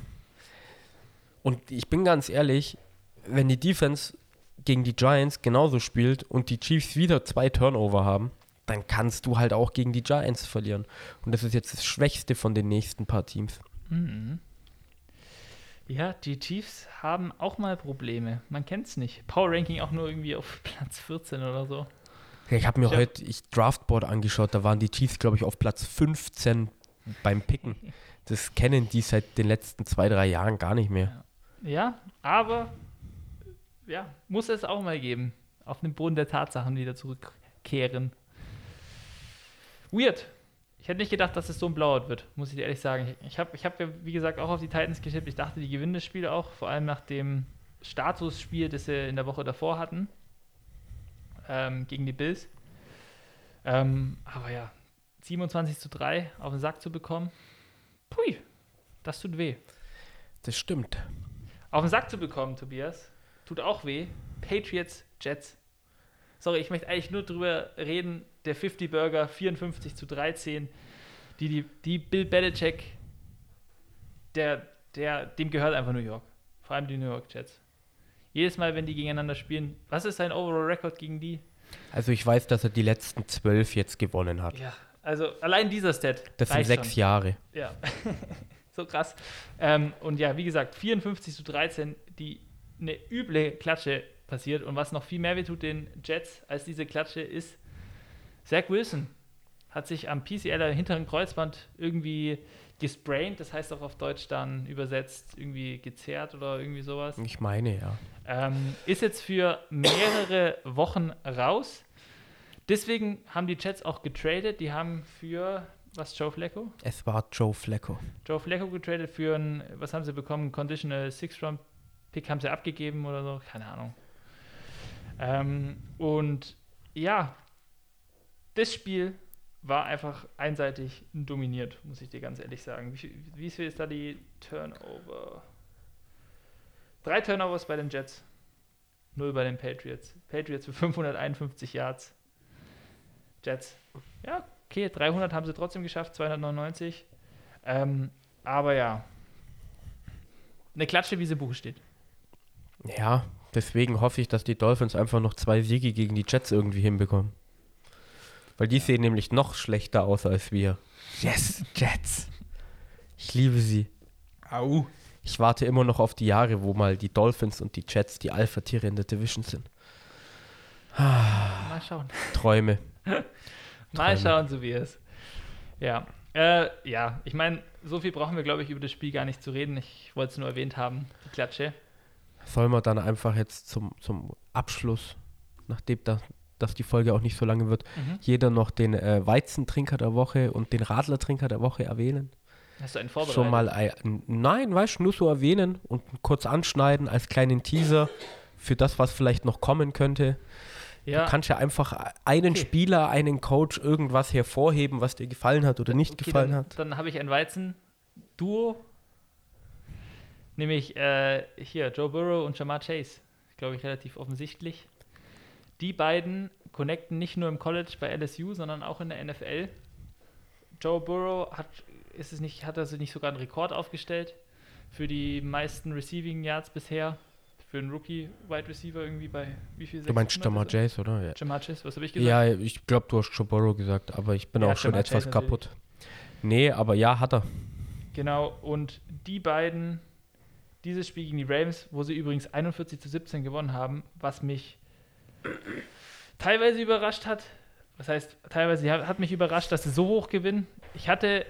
Und ich bin ganz ehrlich, wenn die Defense gegen die Giants genauso spielt und die Chiefs wieder zwei Turnover haben, dann kannst du halt auch gegen die Giants verlieren. Und das ist jetzt das Schwächste von den nächsten paar Teams. Mhm. Ja, die Chiefs haben auch mal Probleme. Man kennt es nicht. Power Ranking auch nur irgendwie auf Platz 14 oder so. Ja, Ich habe mir Ich heute ich Draftboard angeschaut, da waren die Chiefs, glaube ich, auf Platz 15 beim Picken. Das kennen die seit den letzten zwei, drei Jahren gar nicht mehr. Ja, aber ja, muss es auch mal geben. Auf den Boden der Tatsachen wieder zurückkehren. Weird. Ich hätte nicht gedacht, dass es so ein Blowout wird, muss ich dir ehrlich sagen. Ich, ich habe, ich hab, ja, wie gesagt, auch auf die Titans getippt. Ich dachte, die gewinnen das Spiel auch, vor allem nach dem Statusspiel, das sie in der Woche davor hatten, ähm, gegen die Bills. Ähm, aber ja, 27 zu 3 auf den Sack zu bekommen, pui, das tut weh. Das stimmt. Auf den Sack zu bekommen, Tobias, tut auch weh. Patriots, Jets. Sorry, ich möchte eigentlich nur drüber reden. Der 50 Burger 54 zu 13. Die, die, die Bill Belichick, der, der, dem gehört einfach New York. Vor allem die New York Jets. Jedes Mal, wenn die gegeneinander spielen, was ist sein Overall Record gegen die? Also ich weiß, dass er die letzten zwölf jetzt gewonnen hat. Ja, also allein dieser Stat. Das sind sechs schon. Jahre. Ja, so krass. Ähm, und ja, wie gesagt, 54 zu 13, die eine üble Klatsche passiert. Und was noch viel mehr wehtut den Jets als diese Klatsche ist, Zach Wilson hat sich am PCL hinteren Kreuzband irgendwie gespraint, das heißt auch auf Deutsch dann übersetzt irgendwie gezerrt oder irgendwie sowas. Ich meine, ja. Ähm, ist jetzt für mehrere Wochen raus. Deswegen haben die Jets auch getradet. Die haben für, was, Joe Flacco? Es war Joe Flacco. Joe Flacco getradet für ein, was haben sie bekommen? Conditional Six-Round-Pick haben sie abgegeben oder so? Keine Ahnung. Ähm, und ja, das Spiel war einfach einseitig dominiert, muss ich dir ganz ehrlich sagen. Wie, wie viel ist da die Turnover? Drei Turnovers bei den Jets, null bei den Patriots. Patriots für 551 Yards. Jets, ja, okay, 300 haben sie trotzdem geschafft, 299. Ähm, aber ja, eine Klatsche, wie sie im Buch steht. Ja, deswegen hoffe ich, dass die Dolphins einfach noch zwei Siege gegen die Jets irgendwie hinbekommen. Weil die sehen nämlich noch schlechter aus als wir. Yes, Jets. Ich liebe sie. Au. Ich warte immer noch auf die Jahre, wo mal die Dolphins und die Jets die Alpha-Tiere in der Division sind. Mal schauen. Träume. Mal schauen, so wie es. Ja. Äh, ja, ich meine, so viel brauchen wir, glaube ich, über das Spiel gar nicht zu reden. Ich wollte es nur erwähnt haben, die Klatsche. Sollen wir dann einfach jetzt zum, zum Abschluss, nachdem da, dass die Folge auch nicht so lange wird, Mhm. jeder noch den äh, Weizentrinker der Woche und den Radlertrinker der Woche erwähnen? Hast du einen vorbereitet? Schon mal ein, nein, weißt du, nur so erwähnen und kurz anschneiden als kleinen Teaser für das, was vielleicht noch kommen könnte. Ja, Du kannst ja einfach einen Okay. Spieler, einen Coach irgendwas hervorheben, was dir gefallen hat oder nicht okay, gefallen dann, hat. Dann habe ich ein Weizen-Duo. Nämlich äh, hier Joe Burrow und Jamar Chase. Glaube ich relativ offensichtlich. Die beiden connecten nicht nur im College bei LSU, sondern auch in der NFL. Joe Burrow hat, ist es nicht, hat also nicht sogar einen Rekord aufgestellt für die meisten Receiving Yards bisher. Für einen Rookie-Wide Receiver irgendwie bei wie viel? Du meinst 600 Jamar? Chase, oder? Ja, Jamar Chase, was habe ich gesagt? ja ich glaube, du hast Joe Burrow gesagt, aber ich bin Ja, auch schon Jamar etwas Chase kaputt. Nee, aber ja, hat er. Genau, und die beiden, dieses Spiel gegen die Ravens, wo sie übrigens 41 zu 17 gewonnen haben, was mich teilweise überrascht hat. Was heißt, teilweise hat hat mich überrascht, dass sie so hoch gewinnen. Ich hatte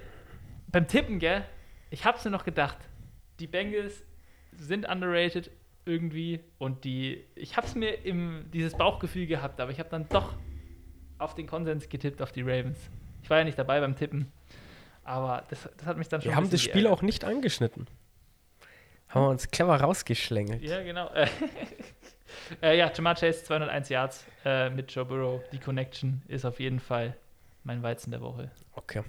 beim Tippen, gell, ich hab's mir noch gedacht, die Bengals sind underrated irgendwie und die, ich hab's mir im, dieses Bauchgefühl gehabt, aber ich habe dann doch auf den Konsens getippt, auf die Ravens. Ich war ja nicht dabei beim Tippen. Aber das, das hat mich dann schon Wir haben das Spiel auch nicht angeschnitten. Haben wir uns clever rausgeschlängelt. Ja, genau. Äh, ja, Jamar Chase 201 Yards äh, mit Joe Burrow. Die Connection ist auf jeden Fall mein Weizen der Woche. Okay.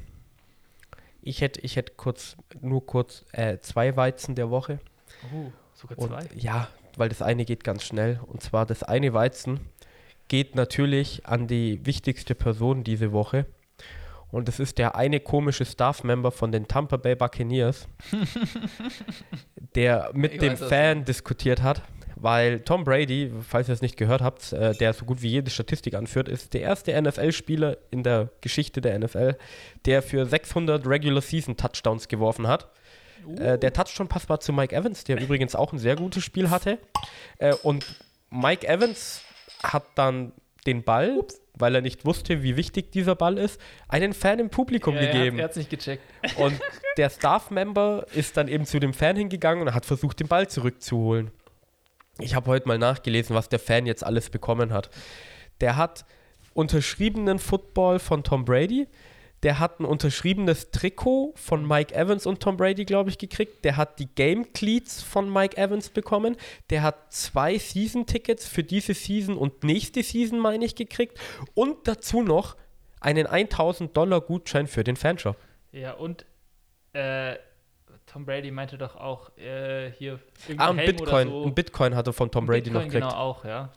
Ich hätte ich hätt kurz, nur kurz äh, zwei Weizen der Woche. Uh, sogar Und zwei. ja, weil das eine geht ganz schnell. Und zwar das eine Weizen geht natürlich an die wichtigste Person diese Woche. Und das ist der eine komische Staff-Member von den Tampa Bay Buccaneers, der mit Ich dem weiß, Fan diskutiert hat. Weil Tom Brady, falls ihr es nicht gehört habt, äh, der so gut wie jede Statistik anführt, ist der erste NFL-Spieler in der Geschichte der NFL, der für 600 Regular Season Touchdowns geworfen hat. Äh, der Touchdown-Pass war zu Mike Evans, der übrigens auch ein sehr gutes Spiel hatte. Äh, und Mike Evans hat dann den Ball, weil er nicht wusste, wie wichtig dieser Ball ist, einen Fan im Publikum Ja, gegeben. Er hat es nicht gecheckt. Und der Staff-Member ist dann eben zu dem Fan hingegangen und hat versucht, den Ball zurückzuholen. Ich habe heute mal nachgelesen, was der Fan jetzt alles bekommen hat. Der hat unterschriebenen Football von Tom Brady. Der hat ein unterschriebenes Trikot von Mike Evans und Tom Brady, glaube ich, gekriegt. Der hat die Game Cleats von Mike Evans bekommen. Der hat zwei Season-Tickets für diese Season und nächste Season, meine ich, gekriegt. Und dazu noch einen 1000 Dollar Gutschein für den Fanshop. Ja, und äh, Tom Brady meinte doch auch äh, hier Ah, ein Helm Bitcoin. oder so. Ein Bitcoin hat er von Tom Brady Bitcoin noch gekriegt. Genau auch, ja.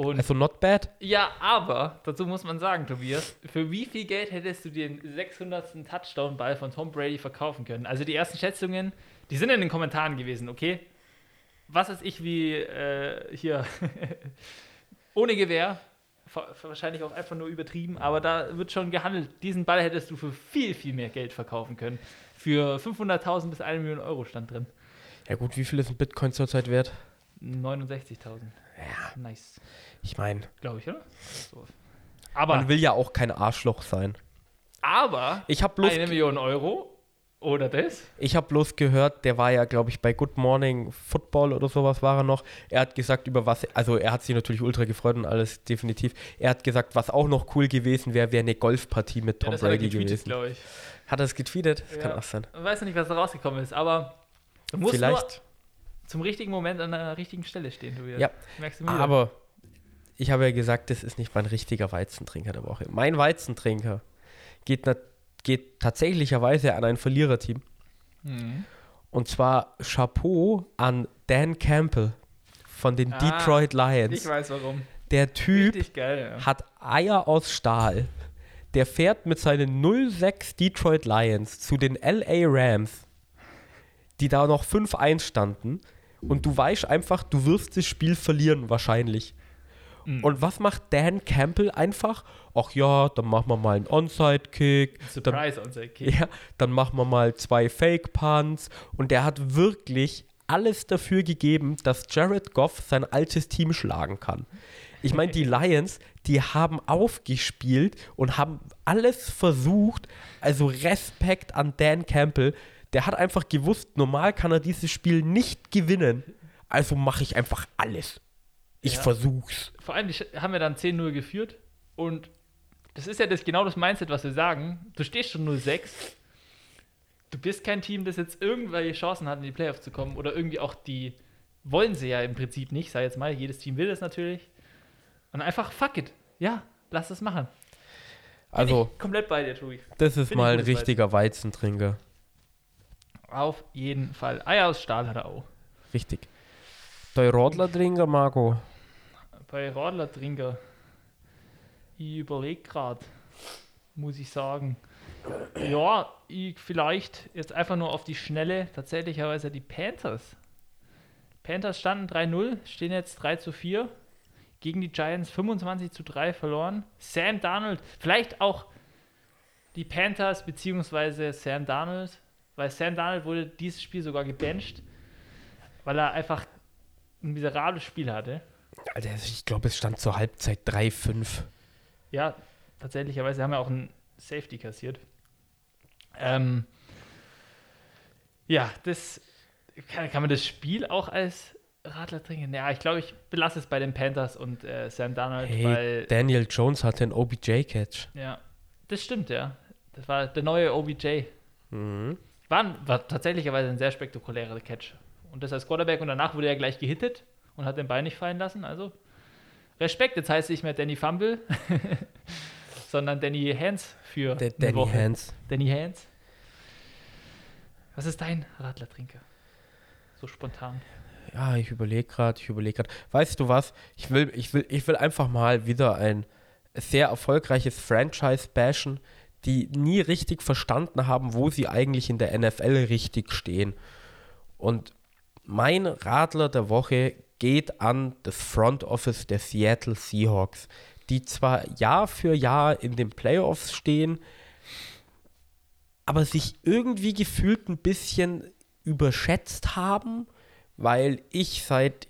Und Also not bad. Ja, aber dazu muss man sagen, Tobias, für wie viel Geld hättest du den 600. Touchdown-Ball von Tom Brady verkaufen können? Also die ersten Schätzungen, die sind in den Kommentaren gewesen, okay? Was ist ich wie äh, hier ohne Gewehr, wahrscheinlich auch einfach nur übertrieben, aber da wird schon gehandelt. Diesen Ball hättest du für viel, viel mehr Geld verkaufen können. Für 500.000 bis 1 Million Euro stand drin. Ja gut, wie viel ist ein Bitcoin zurzeit wert? 69.000. Ja. Nice. Ich meine, Glaube ich, oder? So. Aber, man will ja auch kein Arschloch sein. aber Ich habe bloß, eine Million Euro oder das? ich hab bloß gehört, der war ja, glaube ich, bei Good Morning Football oder sowas war er noch. Er hat gesagt, über was, also er hat sich natürlich ultra gefreut und alles definitiv. Er hat gesagt, was auch noch cool gewesen wäre, wäre eine Golfpartie mit Tom er Brady gewesen. Hat er es getweetet? Das Ja. kann auch sein. Ich weiß nicht, was da rausgekommen ist, aber du musst nur Vielleicht. Zum richtigen Moment an der richtigen Stelle stehen, du Ja. Merkst du mir? Aber ich habe ja gesagt, das ist nicht mein richtiger Weizentrinker der Woche. Mein Weizentrinker geht, geht tatsächlicherweise an ein Verliererteam. Mhm. Und zwar Chapeau an Dan Campbell von den Ah, Detroit Lions. Ich weiß warum. Der Typ geil, ja. hat Eier aus Stahl. Der fährt mit seinen 06 Detroit Lions zu den LA Rams, die da noch 5-1 standen. Und du weißt einfach, du wirst das Spiel verlieren wahrscheinlich. Mhm. Und was macht Dan Campbell einfach? Ach ja, dann machen wir mal einen Onside-Kick. Surprise on Kick. ja, dann machen wir mal zwei Fake-Punts. Und der hat wirklich alles dafür gegeben, dass Jared Goff sein altes Team schlagen kann. Ich meine, die Lions, die haben aufgespielt und haben alles versucht. Also Respekt an Dan Campbell. Der hat einfach gewusst, normal kann er dieses Spiel nicht gewinnen. Also mache ich einfach alles. Ich Ja. versuch's. Vor allem, die haben ja dann 10-0 geführt und das ist ja das, genau das Mindset, was wir sagen. Du stehst schon 0-6. Du bist kein Team, das jetzt irgendwelche Chancen hat, in die Playoffs zu kommen oder irgendwie auch die wollen sie ja im Prinzip nicht, sei jetzt mal, jedes Team will das natürlich. Und einfach fuck it. Ja, lass es machen. Also, Bin ich komplett bei dir, Tobi. das ist Bin mal ein richtiger Weizentrinker. Auf jeden Fall. Eier aus Stahl hat er auch. Richtig. Der Rodler-Trinker, Marco. Bei Radler-Trinker. Ich überlege gerade, muss ich sagen. Ja, ich vielleicht jetzt einfach nur auf die Schnelle tatsächlicherweise die Panthers. Panthers standen 3-0, stehen jetzt 3 zu 4. Gegen die Giants 25 zu 3 verloren. Sam Darnold, vielleicht auch die Panthers beziehungsweise Sam Darnold, weil Sam Darnold wurde dieses Spiel sogar gebencht, weil er einfach ein miserables Spiel hatte. Alter, ich glaube, es stand zur Halbzeit 3-5. Ja, tatsächlicherweise haben wir auch einen Safety kassiert. Ähm, ja, das kann, kann man das Spiel auch als Radler trinken. Ja, ich glaube, ich belasse es bei den Panthers und äh, Sam Darnold, Hey, weil Daniel Jones hatte einen OBJ-Catch. ja, das stimmt, ja. Das war der neue OBJ. Mhm. War, war tatsächlicherweise ein sehr spektakulärer Catch. Und das als Quarterback und danach wurde er gleich gehittet und hat den Bein nicht fallen lassen. Also Respekt, jetzt heißt es nicht mehr Danny Fumble, sondern Danny Hands für Der Danny Woche. Hands. Danny Hands. Was ist dein Radlertrinker? So spontan. Ja, ich überlege gerade, ich überlege gerade. Weißt du was? Ich will, ich, will, ich will einfach mal wieder ein sehr erfolgreiches Franchise bashen, die nie richtig verstanden haben, wo sie eigentlich in der NFL richtig stehen. Und mein Radler der Woche geht an das Front Office der Seattle Seahawks, die zwar Jahr für Jahr in den Playoffs stehen, aber sich irgendwie gefühlt ein bisschen überschätzt haben, weil ich seit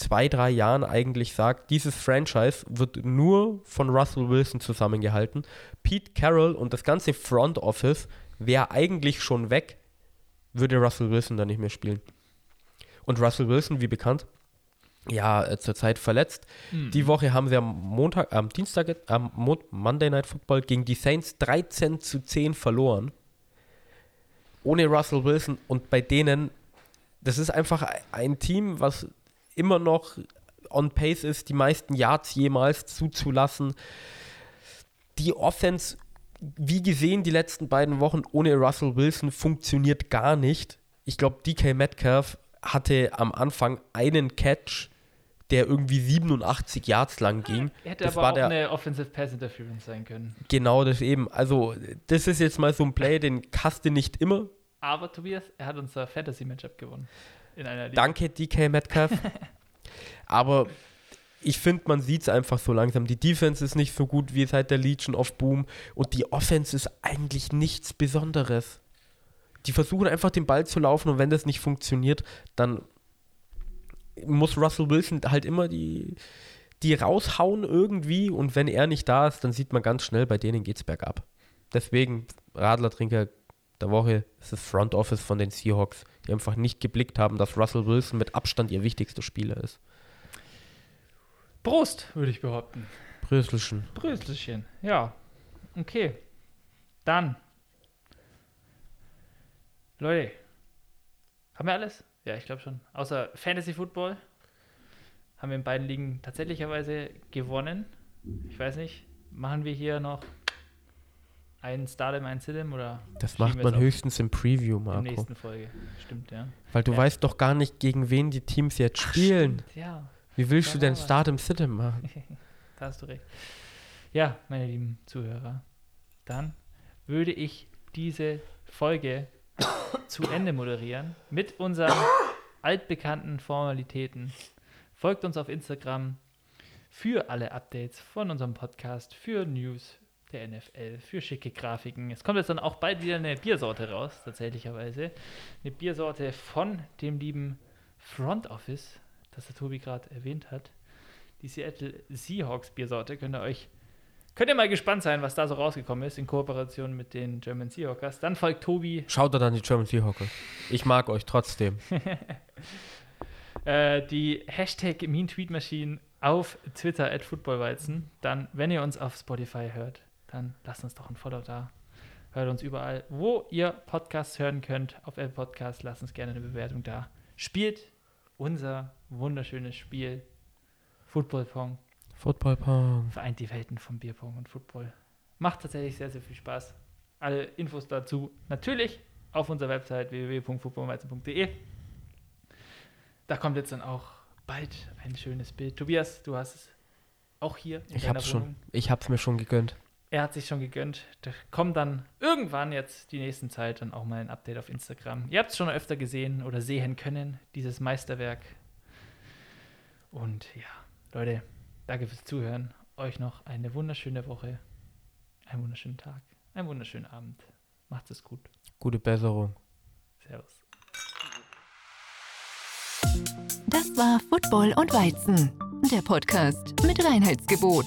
zwei, drei Jahren eigentlich sage, dieses Franchise wird nur von Russell Wilson zusammengehalten. Pete Carroll und das ganze Front Office wäre eigentlich schon weg, würde Russell Wilson da nicht mehr spielen. Und Russell Wilson, wie bekannt, ja, äh, zurzeit verletzt. Die Woche haben sie am Montag, am Dienstag, am Mon Monday Night Football gegen die Saints 13 zu 10 verloren. Ohne Russell Wilson und bei denen, das ist einfach ein Team, was immer noch on pace ist, die meisten Yards jemals zuzulassen. Die Offense, wie gesehen, die letzten beiden Wochen ohne Russell Wilson funktioniert gar nicht. Ich glaube, DK Metcalf hatte am Anfang einen Catch, der irgendwie 87 Yards lang ging. Hätte Das aber war auch der- eine Offensive Pass Interference sein können. Genau das eben. Also, das ist jetzt mal so ein Play, den hast du nicht immer. Aber Tobias, er hat unser Fantasy-Matchup gewonnen. In einer Liga. Danke, DK Metcalf. Aber ich finde, man sieht es einfach so langsam. Die Defense ist nicht so gut wie seit der Legion of Boom und die Offense ist eigentlich nichts Besonderes. Die versuchen einfach den Ball zu laufen und wenn das nicht funktioniert, dann muss Russell Wilson halt immer die, die raushauen irgendwie und wenn er nicht da ist, dann sieht man ganz schnell, bei denen geht es bergab. Deswegen Radlertrinker der Woche ist das Front Office von den Seahawks, die einfach nicht geblickt haben, dass Russell Wilson mit Abstand ihr wichtigster Spieler ist. Prost, würde ich behaupten. Bröselchen. Bröselchen. Ja. Okay. Dann. Leute. Haben wir alles? Ja, ich glaube schon. Außer Fantasy Football haben wir in beiden Ligen tatsächlicherweise gewonnen. Ich weiß nicht. Machen wir hier noch einen Stardom, einen Sidem oder Das macht man höchstens im Preview, in der Marco. nächsten Folge? Stimmt, ja. Weil du Ja. weißt doch gar nicht, gegen wen die Teams jetzt spielen. Stimmt, ja. Wie willst Da du denn im City machen? Da hast du recht. Ja, meine lieben Zuhörer, dann würde ich diese Folge zu Ende moderieren mit unseren altbekannten Formalitäten. Folgt uns auf Instagram für alle Updates von unserem Podcast, für News der NFL, für schicke Grafiken. Es kommt jetzt dann auch bald wieder eine Biersorte raus, tatsächlicherweise. Eine Biersorte von dem lieben Front Office, das der Tobi gerade erwähnt hat die Seattle Seahawks Biersorte. Könnt ihr euch, könnt ihr mal gespannt sein, was da so rausgekommen ist in Kooperation mit den German Seahawkers. Dann folgt Tobi, Schaut doch an die German Seahawker. Ich mag euch trotzdem. äh, die Hashtag Mean Tweet Machine auf Twitter at Footballweizen. Dann, wenn ihr uns auf Spotify hört, dann lasst uns doch ein Follow da. Hört uns überall, wo ihr Podcasts hören könnt. Auf Apple Podcast lasst uns gerne eine Bewertung da. Spielt unser wunderschönes Spiel Football Pong. Footballpong. vereint die Welten vom Bierpong und Football. Macht tatsächlich sehr, sehr viel Spaß. Alle Infos dazu natürlich auf unserer Website www.footballweizen.de. Da kommt jetzt dann auch bald ein schönes Bild. Tobias, du hast es auch hier in Ich schon. Ich hab's mir schon gegönnt. Er hat sich schon gegönnt. Da kommt dann irgendwann jetzt die nächsten Zeit dann auch mal ein Update auf Instagram. Ihr habt es schon öfter gesehen oder sehen können, dieses Meisterwerk. Und ja, Leute, danke fürs Zuhören. Euch noch eine wunderschöne Woche, einen wunderschönen Tag, einen wunderschönen Abend. Macht es gut. Gute Besserung. Servus. Das war Football und Weizen, der Podcast mit Reinheitsgebot.